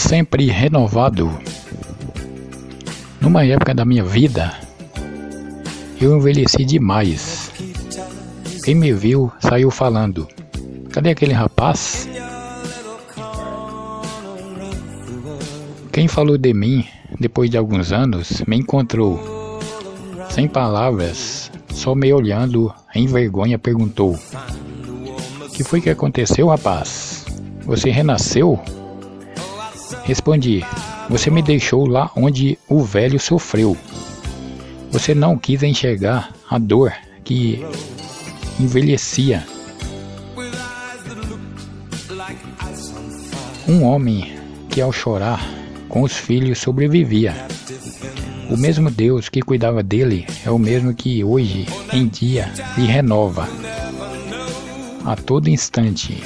sempre renovado. Numa época da minha vida, eu envelheci demais. Quem me viu saiu falando: Cadê aquele rapaz? Quem falou de mim depois de alguns anos me encontrou. Sem palavras, só me olhando em vergonha perguntou: Que foi que aconteceu, rapaz? Você renasceu? Respondi: Você me deixou lá onde o velho sofreu. Você não quis enxergar a dor que envelhecia. Um homem que ao chorar com os filhos sobrevivia. O mesmo Deus que cuidava dele é o mesmo que hoje em dia lhe renova a todo instante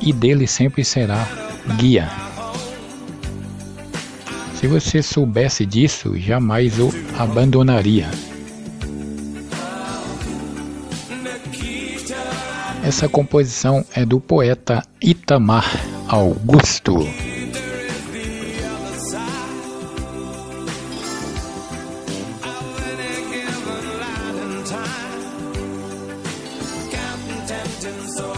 e dele sempre será guia. Se você soubesse disso, jamais o abandonaria. Essa composição é do poeta Itamar Augusto. so